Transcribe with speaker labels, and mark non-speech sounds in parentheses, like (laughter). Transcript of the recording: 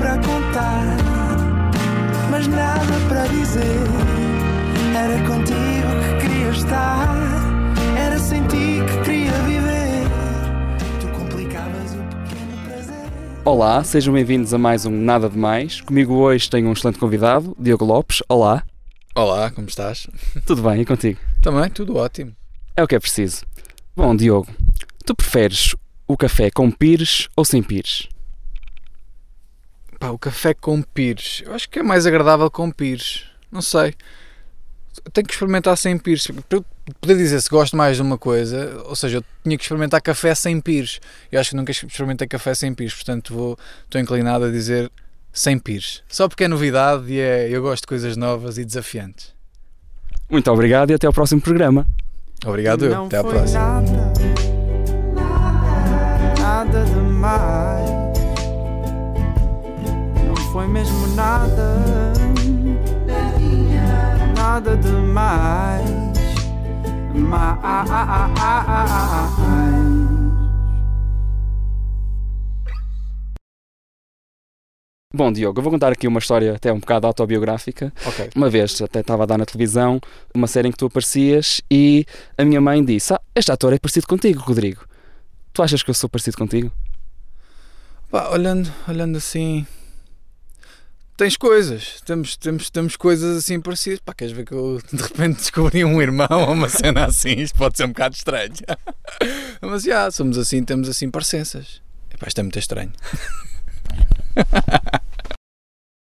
Speaker 1: para contar, mas nada para dizer. Era contigo que queria estar, era sem ti que queria viver. Tu complicavas o pequeno prazer.
Speaker 2: Olá, sejam bem-vindos a mais um Nada de Mais. Comigo hoje tenho um excelente convidado, Diogo Lopes. Olá,
Speaker 3: Olá, como estás? (laughs)
Speaker 2: tudo bem e contigo?
Speaker 3: Também, tudo ótimo.
Speaker 2: É o que é preciso. Bom, Diogo, tu preferes o café com pires ou sem pires?
Speaker 3: Pá, o café com pires. Eu acho que é mais agradável com pires. Não sei. Tenho que experimentar sem pires. Para eu poder dizer se gosto mais de uma coisa, ou seja, eu tinha que experimentar café sem pires. Eu acho que nunca experimentei café sem pires, portanto vou, estou inclinado a dizer sem pires. Só porque é novidade e é, eu gosto de coisas novas e desafiantes.
Speaker 2: Muito obrigado e até ao próximo programa.
Speaker 3: Obrigado eu.
Speaker 1: Não
Speaker 3: Até à próxima.
Speaker 1: Nada, nada demais. Foi mesmo nada, nada demais. Mais.
Speaker 2: Bom, Diogo, eu vou contar aqui uma história até um bocado autobiográfica.
Speaker 3: Ok.
Speaker 2: Uma vez até estava a dar na televisão uma série em que tu aparecias e a minha mãe disse: Ah, este ator é parecido contigo, Rodrigo. Tu achas que eu sou parecido contigo?
Speaker 3: Pá, olhando, olhando assim. Tens coisas, temos, temos, temos coisas assim parecidas. Pá, queres ver que eu (laughs) de repente descobri um irmão ou uma cena assim? Isto pode ser um bocado estranho. (laughs) Mas já, somos assim, temos assim parecenças. Epá, isto é muito estranho. (laughs)